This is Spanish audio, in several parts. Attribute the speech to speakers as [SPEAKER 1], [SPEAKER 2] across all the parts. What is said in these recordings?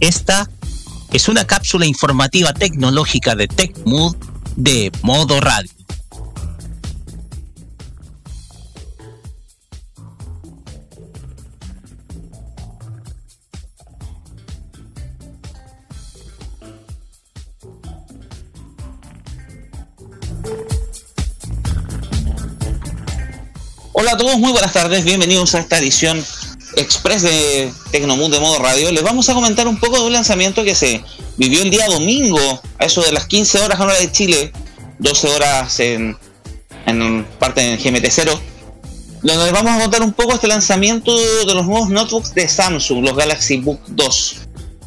[SPEAKER 1] Esta es una cápsula informativa tecnológica de TechMood de modo radio.
[SPEAKER 2] Hola a todos, muy buenas tardes, bienvenidos a esta edición express de Tecnomood de modo radio. Les vamos a comentar un poco de un lanzamiento que se vivió el día domingo, a eso de las 15 horas hora de Chile, 12 horas en, en parte en GMT0, donde les vamos a contar un poco este lanzamiento de los nuevos notebooks de Samsung, los Galaxy Book 2.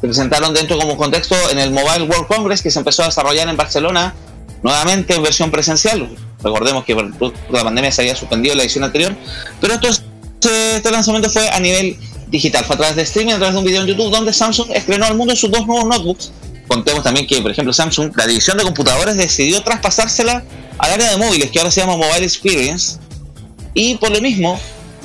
[SPEAKER 2] Se presentaron dentro como contexto en el Mobile World Congress que se empezó a desarrollar en Barcelona, nuevamente en versión presencial, Recordemos que la pandemia se había suspendido la edición anterior, pero esto este lanzamiento fue a nivel digital, fue a través de streaming, a través de un video en YouTube donde Samsung estrenó al mundo sus dos nuevos notebooks. Contemos también que, por ejemplo, Samsung, la división de computadores decidió traspasársela al área de móviles, que ahora se llama Mobile Experience. Y por lo mismo,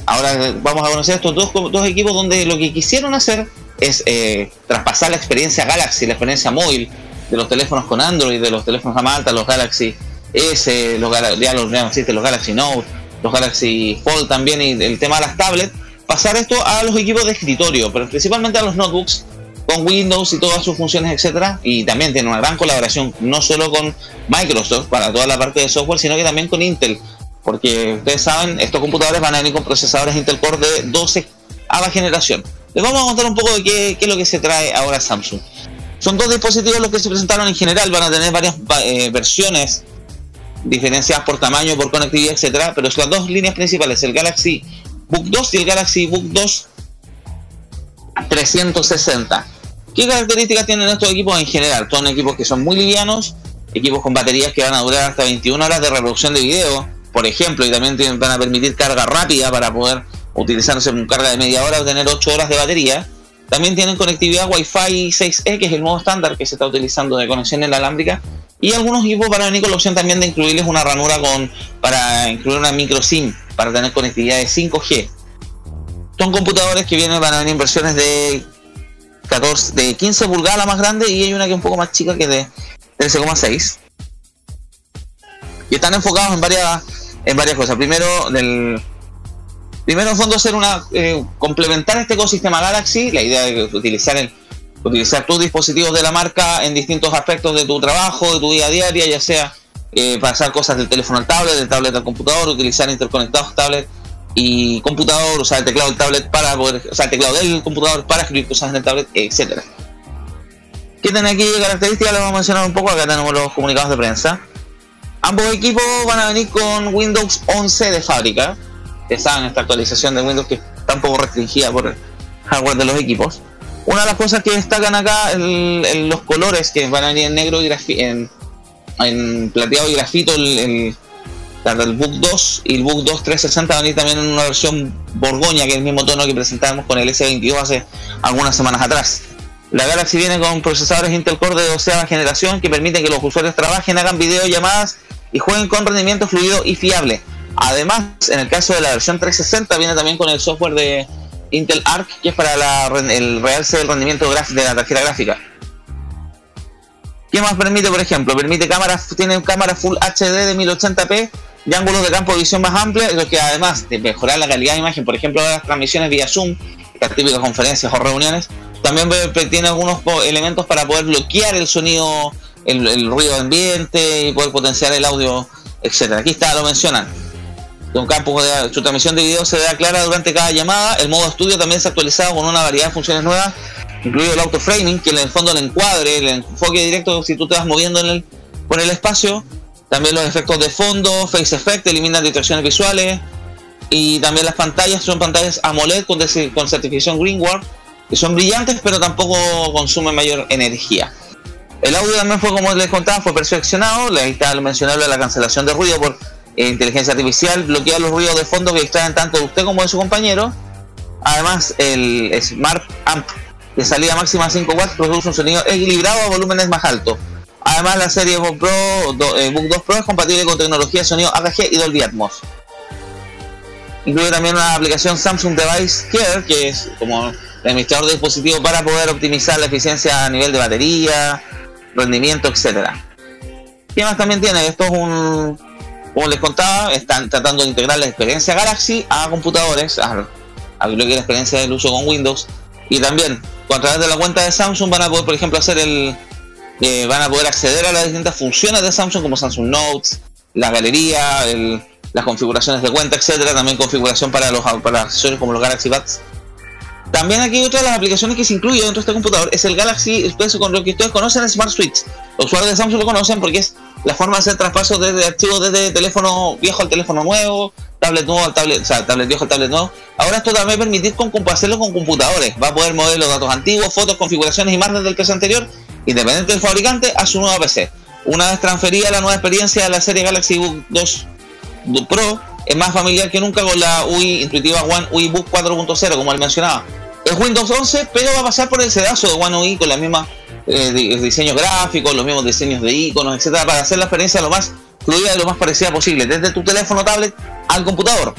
[SPEAKER 2] ahora vamos a conocer estos dos, equipos donde lo que quisieron hacer es eh, traspasar la experiencia Galaxy, la experiencia móvil de los teléfonos con Android, de los teléfonos a alta, los Galaxy S, los, ya los, los Galaxy Note, los Galaxy Fold también y el tema de las tablets, pasar esto a los equipos de escritorio, pero principalmente a los notebooks con Windows y todas sus funciones, etcétera, y también tiene una gran colaboración no solo con Microsoft para toda la parte de software, sino que también con Intel, porque ustedes saben, estos computadores van a venir con procesadores Intel Core de 12 a la generación. Les vamos a contar un poco de qué, qué es lo que se trae ahora Samsung. Son dos dispositivos los que se presentaron en general, van a tener varias eh, versiones diferenciadas por tamaño, por conectividad, etcétera, pero son las dos líneas principales, el Galaxy Book 2 y el Galaxy Book 2 360. ¿Qué características tienen estos equipos en general? Son equipos que son muy livianos, equipos con baterías que van a durar hasta 21 horas de reproducción de video, por ejemplo, y también van a permitir carga rápida para poder utilizarse en carga de media hora o tener 8 horas de batería. También tienen conectividad Wi-Fi 6E, que es el nuevo estándar que se está utilizando de conexión inalámbrica, y algunos equipos van a venir con la opción también de incluirles una ranura con para incluir una micro SIM para tener conectividad de 5G. Son computadores que vienen van a venir en versiones de 14 de 15 pulgadas más grande y hay una que es un poco más chica que de 13,6. Y están enfocados en varias en varias cosas. Primero del primero en fondo hacer una eh, complementar este ecosistema Galaxy, la idea de utilizar el utilizar tus dispositivos de la marca en distintos aspectos de tu trabajo, de tu vida diaria, ya sea eh, pasar cosas del teléfono al tablet, del tablet al computador, utilizar interconectados tablet y computador, usar el teclado del tablet para poder, o sea, el teclado del computador para escribir cosas en el tablet, etcétera. ¿Qué tienen aquí características? Les vamos a mencionar un poco, acá tenemos los comunicados de prensa. Ambos equipos van a venir con Windows 11 de fábrica. Ya saben, esta actualización de Windows que está un poco restringida por el hardware de los equipos. Una de las cosas que destacan acá, el, los colores que van a venir en negro y en, en, plateado y grafito, el, el, Book 2 y el Book 2 360 van a venir también en una versión Borgoña, que es el mismo tono que presentamos con el S22 hace algunas semanas atrás. La Galaxy viene con procesadores Intel Core de 12 generación que permiten que los usuarios trabajen, hagan videollamadas y jueguen con rendimiento fluido y fiable. Además, en el caso de la versión 360 viene también con el software de Intel Arc, que es para el realce del rendimiento de la tarjeta gráfica. ¿Qué más permite, por ejemplo? Permite cámaras, tiene cámara Full HD de 1080p y ángulos de campo de visión más amplios, lo que además de mejorar la calidad de imagen, por ejemplo, las transmisiones vía Zoom, las típicas conferencias o reuniones, también tiene algunos elementos para poder bloquear el sonido, el, el ruido ambiente y poder potenciar el audio, etcétera. Aquí está, lo mencionan su transmisión de video se vea clara durante cada llamada. El modo estudio también se ha actualizado con una variedad de funciones nuevas, incluido el auto framing, que en el fondo el encuadre, el enfoque directo si tú te vas moviendo en el, por el espacio. También los efectos de fondo, face effect, eliminan distracciones visuales. Y también las pantallas son pantallas AMOLED con, con certificación Greenward, que son brillantes pero tampoco consumen mayor energía. El audio también fue, como les contaba, fue perfeccionado. Ahí está lo mencionable la cancelación de ruido por inteligencia artificial bloquea los ruidos de fondo que extraen tanto de usted como de su compañero. Además, el Smart Amp de salida máxima 5 watts produce un sonido equilibrado a volúmenes más altos. Además, la serie Book, Pro, eh, Book 2 Pro es compatible con tecnología de sonido AKG y Dolby Atmos. Incluye también una aplicación Samsung Device Care, que es como el administrador de dispositivos para poder optimizar la eficiencia a nivel de batería, rendimiento, etcétera. ¿Qué más también tiene? Esto es un, como les contaba, están tratando de integrar la experiencia Galaxy a computadores, a, a la experiencia del uso con Windows. Y también, a través de la cuenta de Samsung van a poder, por ejemplo, hacer el, eh, van a poder acceder a las distintas funciones de Samsung como Samsung Notes, la galería, las configuraciones de cuenta, etcétera, también configuración para los para accesorios como los Galaxy Buds. También aquí otra de las aplicaciones que se incluye dentro de este computador es el Galaxy, con lo que ustedes conocen Smart Switch. Los usuarios de Samsung lo conocen porque es la forma de hacer traspasos desde archivos desde teléfono viejo al teléfono nuevo, tablet nuevo al tablet, o sea, tablet viejo al tablet nuevo. Ahora esto también permitir con, hacerlo con computadores. Va a poder mover los datos antiguos, fotos, configuraciones y más desde el PC anterior, independiente del fabricante, a su nueva PC. Una vez transferida la nueva experiencia de la serie Galaxy Book 2 Pro, es más familiar que nunca con la UI Intuitiva One UI Book 4.0, como él mencionaba. Es Windows 11, pero va a pasar por el sedazo de One UI con los mismos eh, diseños gráficos, los mismos diseños de iconos, etcétera, para hacer la experiencia lo más fluida y lo más parecida posible, desde tu teléfono tablet al computador.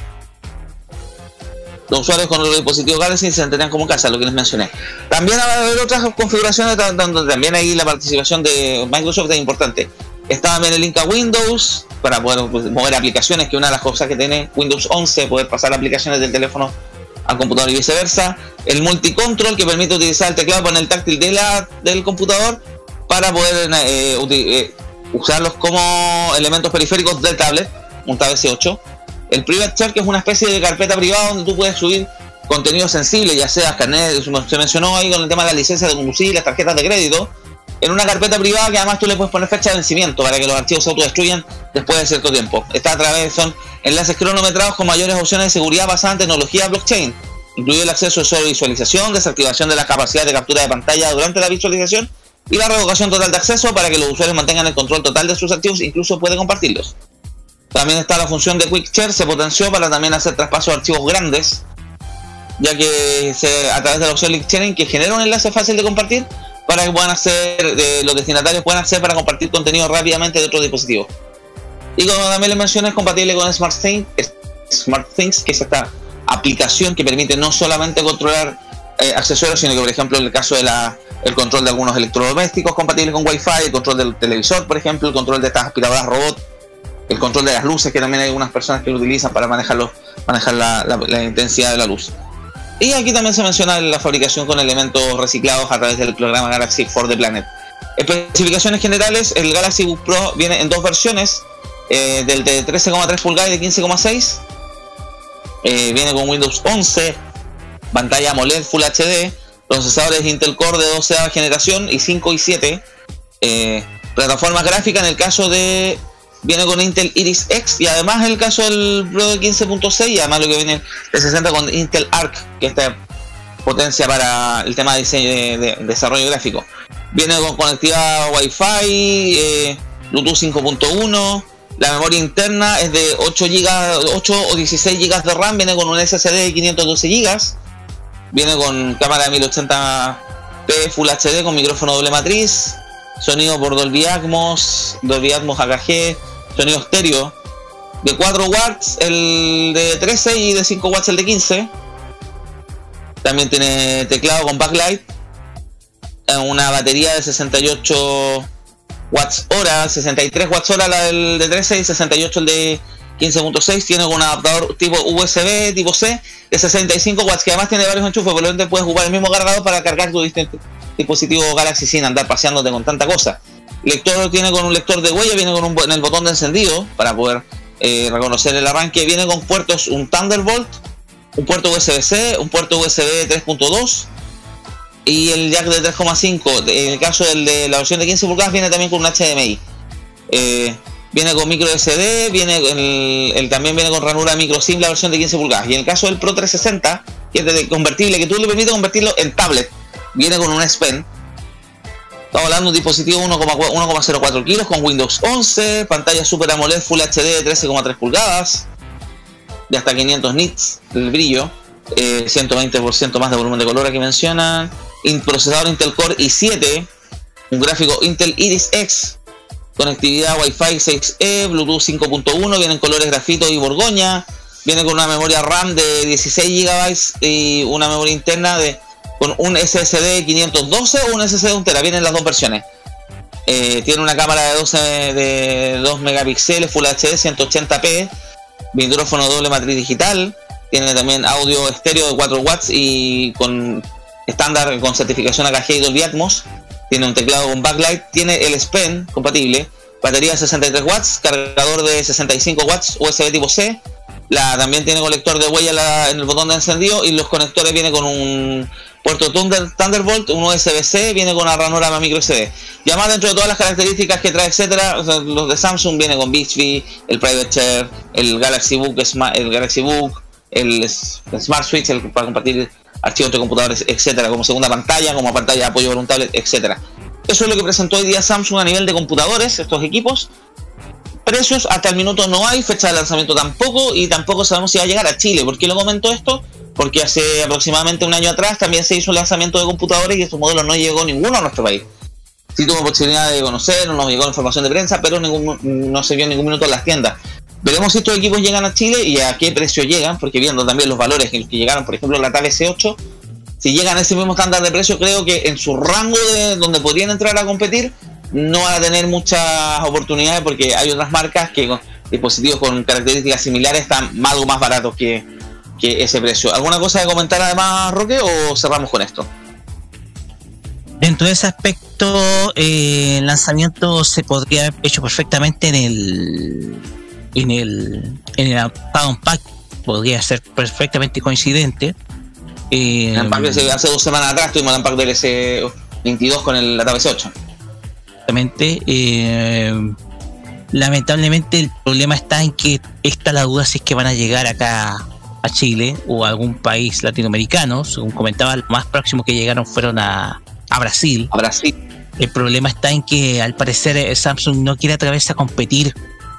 [SPEAKER 2] Los usuarios con los dispositivos Galaxy se entenderán como casa, lo que les mencioné. También va a haber otras configuraciones donde también ahí la participación de Microsoft es importante. Está también el link a Windows para poder pues, mover aplicaciones, que una de las cosas que tiene Windows 11, poder pasar aplicaciones del teléfono al computador y viceversa. El multicontrol que permite utilizar el teclado con el táctil de la, del computador para poder eh, eh, usarlos como elementos periféricos del tablet, un tablet C8. El Private Chat, que es una especie de carpeta privada donde tú puedes subir contenido sensible, ya sea carnet, se mencionó ahí con el tema de las licencias de conducir, las tarjetas de crédito, en una carpeta privada que además tú le puedes poner fecha de vencimiento para que los archivos se autodestruyan después de cierto tiempo. Está a través, son enlaces cronometrados con mayores opciones de seguridad basadas en tecnología blockchain, incluye el acceso solo visualización, desactivación de la capacidad de captura de pantalla durante la visualización y la revocación total de acceso para que los usuarios mantengan el control total de sus archivos, incluso puede compartirlos. También está la función de Quick Share, se potenció para también hacer traspasos de archivos grandes, ya que a través de la opción Link Sharing que genera un enlace fácil de compartir para que puedan hacer, los destinatarios puedan hacer para compartir contenido rápidamente de otros dispositivos. Y como también les mencioné, es compatible con SmartThings, SmartThings, que es esta aplicación que permite no solamente controlar eh, accesorios, sino que, por ejemplo, en el caso de la el control de algunos electrodomésticos compatibles con Wi-Fi, el control del televisor, por ejemplo, el control de estas aspiradoras robot, el control de las luces, que también hay algunas personas que lo utilizan para manejarlo, manejar la, intensidad de la luz. Y aquí también se menciona la fabricación con elementos reciclados a través del programa Galaxy for the Planet. Especificaciones generales, el Galaxy Book Pro viene en dos versiones, eh, del de 13,3 pulgadas y de 15,6. Eh, viene con Windows 11, pantalla AMOLED Full HD, procesadores Intel Core de 12 generación y 5 y 7. Eh, plataforma gráfica en el caso de viene con Intel Iris X y además el caso del Pro de 15.6 y además lo que viene de 60 con Intel Arc que esta potencia para el tema de, diseño, de, desarrollo gráfico. Viene con conectividad Wi-Fi eh, Bluetooth 5.1 la memoria interna es de 8 GB 8 o 16 GB de RAM viene con un SSD de 512 GB Viene con cámara de 1080p Full HD con micrófono doble matriz, sonido por Dolby Atmos, Dolby Atmos AKG, sonido estéreo. De 4 watts el de 13 y de 5 watts el de 15. También tiene teclado con backlight, una batería de 68 watts hora, 63 watts hora la del de 13 y 68 el de 15.6 tiene un adaptador tipo USB tipo C de 65 watts que además tiene varios enchufes, por lo tanto puedes ocupar el mismo cargador para cargar tu dispositivo Galaxy sin andar paseándote con tanta cosa. Lector tiene con un lector de huella, viene con un el botón de encendido para poder eh, reconocer el arranque, viene con puertos un Thunderbolt, un puerto USB-C, un puerto USB 3.2 y el jack de 3.5. En el caso del de la versión de 15 pulgadas viene también con un HDMI. Eh, Viene con micro SD, viene el, también viene con ranura micro SIM la versión de 15 pulgadas. Y en el caso del Pro 360, que es de convertible, que tú le permites convertirlo en tablet, viene con un S Pen. Estamos hablando de un dispositivo 1,04 kilos con Windows 11, pantalla Super AMOLED Full HD de 13,3 pulgadas, de hasta 500 nits el brillo, 120% eh, más de volumen de color aquí mencionan, procesador Intel Core i7, un gráfico Intel Iris X conectividad Wi-Fi 6E, Bluetooth 5.1, viene en colores grafito y borgoña, viene con una memoria RAM de 16 GB y una memoria interna de con un SSD 512 o un SSD de 1 tera, vienen las dos versiones. Eh, tiene una cámara de 12 de 2 megapíxeles, Full HD 180p, micrófono doble matriz digital, tiene también audio estéreo de 4 watts y con estándar con certificación AKG y Dolby Atmos, tiene un teclado con backlight, tiene el S Pen compatible, batería de 63 watts, cargador de 65 watts, USB tipo C, también tiene conector de huella en el botón de encendido y los conectores viene con un puerto Thunder, Thunderbolt, un USB-C, viene con ranura micro SD. Y además dentro de todas las características que trae, etcétera, los de Samsung viene con Bixby, el Private Share, el Galaxy Book, el Galaxy Book, el, Smart Switch para compartir archivos entre computadores, etcétera, como segunda pantalla, como pantalla de apoyo tablet, etcétera. Eso es lo que presentó hoy día Samsung a nivel de computadores, estos equipos. Precios hasta el minuto no hay, fecha de lanzamiento tampoco, y tampoco sabemos si va a llegar a Chile. ¿Por qué lo comento esto? Porque hace aproximadamente un año atrás también se hizo un lanzamiento de computadores y estos modelos no llegó ninguno a nuestro país. Sí tuvo posibilidad de conocer, nos llegó información de prensa, pero no se vio en ningún minuto en las tiendas. Veremos si estos equipos llegan a Chile y a qué precio llegan, porque viendo también los valores que llegaron, por ejemplo, la Tab C8, si llegan a ese mismo estándar de precio, creo que en su rango de donde podrían entrar a competir, no van a tener muchas oportunidades porque hay otras marcas que con dispositivos con características similares están algo más baratos que, que ese precio. ¿Alguna cosa de comentar además, Roque, o cerramos con esto?
[SPEAKER 1] Dentro de ese aspecto, eh, el lanzamiento se podría haber hecho perfectamente en el en el en el Pack, podría ser perfectamente coincidente.
[SPEAKER 2] Eh, hace dos semanas atrás tuvimos el Unpack del S22 con el Atave 8
[SPEAKER 1] Exactamente. Eh, lamentablemente el problema está en que está la duda si es que van a llegar acá a Chile o a algún país latinoamericano. Según comentaba, lo más próximo que llegaron fueron a, a Brasil.
[SPEAKER 2] A Brasil.
[SPEAKER 1] El problema está en que al parecer eh, Samsung no quiere atreverse a competir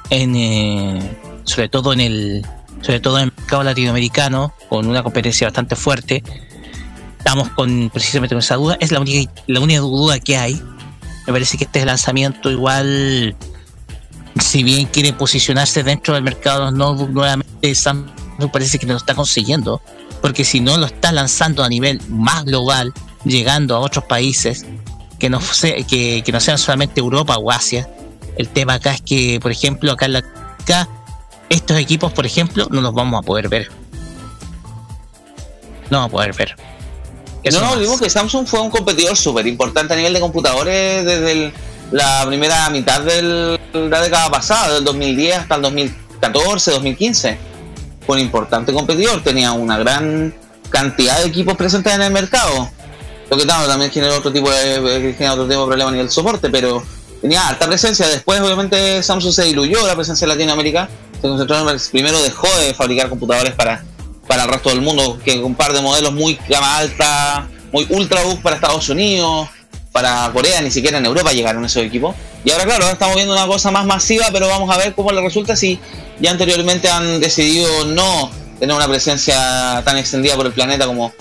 [SPEAKER 1] en eh, sobre todo en el sobre todo en el mercado latinoamericano con una competencia bastante fuerte. Estamos con precisamente con esa duda. Es la única la única duda que hay. Me parece que este lanzamiento igual si bien quiere posicionarse dentro del mercado no nuevamente Samsung me parece que no lo está consiguiendo, porque si no lo está lanzando a nivel más global, llegando a otros países que no, que, que no sean solamente Europa o Asia, el tema acá es que, por ejemplo, acá, en la, acá estos equipos, por ejemplo, no los vamos a poder ver. No vamos a poder ver.
[SPEAKER 2] no, no, vimos que Samsung fue un competidor súper importante a nivel de computadores desde la primera mitad de la década pasada, del 2010 hasta el 2014, 2015 un importante competidor, tenía una gran cantidad de equipos presentes en el mercado. Lo que también tiene otro tipo de, otro tipo de problema a nivel soporte, pero tenía alta presencia. Después, obviamente, Samsung se diluyó la presencia en Latinoamérica. Se concentró en primero dejó de fabricar computadores para, para el resto del mundo, que un par de modelos muy gama alta, muy ultrabook para Estados Unidos, para Corea, ni siquiera en Europa llegaron esos equipos. Y ahora, claro, estamos viendo una cosa más masiva, pero vamos a ver cómo le resulta si ya anteriormente han decidido no tener una presencia tan extendida por el planeta como,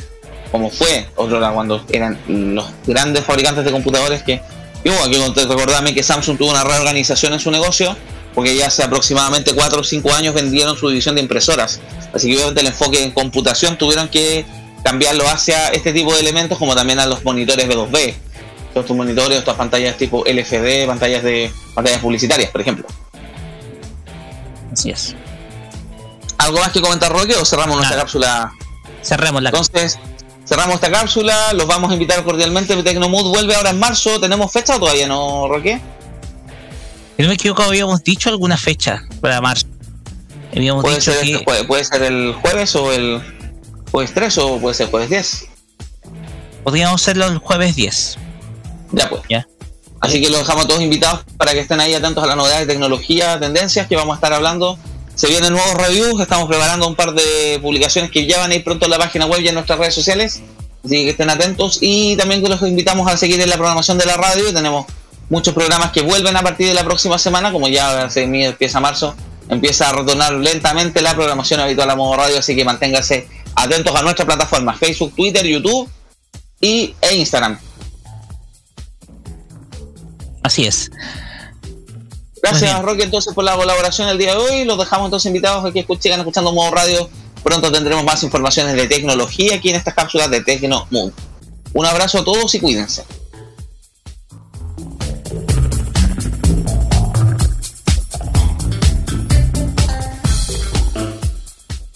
[SPEAKER 2] como fue otro cuando eran los grandes fabricantes de computadores que yo aquí recordarme que Samsung tuvo una reorganización en su negocio porque ya hace aproximadamente 4 o 5 años vendieron su división de impresoras. Así que obviamente el enfoque en computación tuvieron que cambiarlo hacia este tipo de elementos como también a los monitores B2B todos estos monitores, estas pantallas tipo LCD, pantallas de pantallas publicitarias, por ejemplo.
[SPEAKER 1] Así es.
[SPEAKER 2] ¿Algo más que comentar, Roque, o cerramos nuestra cápsula?
[SPEAKER 1] Cerramos la
[SPEAKER 2] Entonces, cerramos esta cápsula, los vamos a invitar cordialmente. Tecnomood vuelve ahora en marzo. ¿Tenemos fecha o todavía no, Roque?
[SPEAKER 1] Si no me equivoco, habíamos dicho alguna fecha para marzo.
[SPEAKER 2] Habíamos ¿Puede, ser este puede ser el jueves o el jueves 3 o puede ser jueves 10.
[SPEAKER 1] Podríamos hacerlo el jueves 10.
[SPEAKER 2] Ya pues. Ya. Así que los dejamos todos invitados para que estén ahí atentos a las novedades de tecnología, tendencias que vamos a estar hablando. Se vienen nuevos reviews, estamos preparando un par de publicaciones que ya van a ir pronto en la página web y en nuestras redes sociales. Así que estén atentos y también los invitamos a seguir en la programación de la radio. Tenemos muchos programas que vuelven a partir de la próxima semana, como ya se empieza marzo, empieza a retornar lentamente la programación habitual a modo radio, así que manténganse atentos a nuestra plataforma Facebook, Twitter, YouTube y, e Instagram.
[SPEAKER 1] Así es.
[SPEAKER 2] Gracias, Roque, entonces por la colaboración el día de hoy. Los dejamos entonces invitados a que sigan escuchando Modo Radio. Pronto tendremos más informaciones de tecnología aquí en estas cápsulas de Tecno Mood. Un abrazo a todos y cuídense.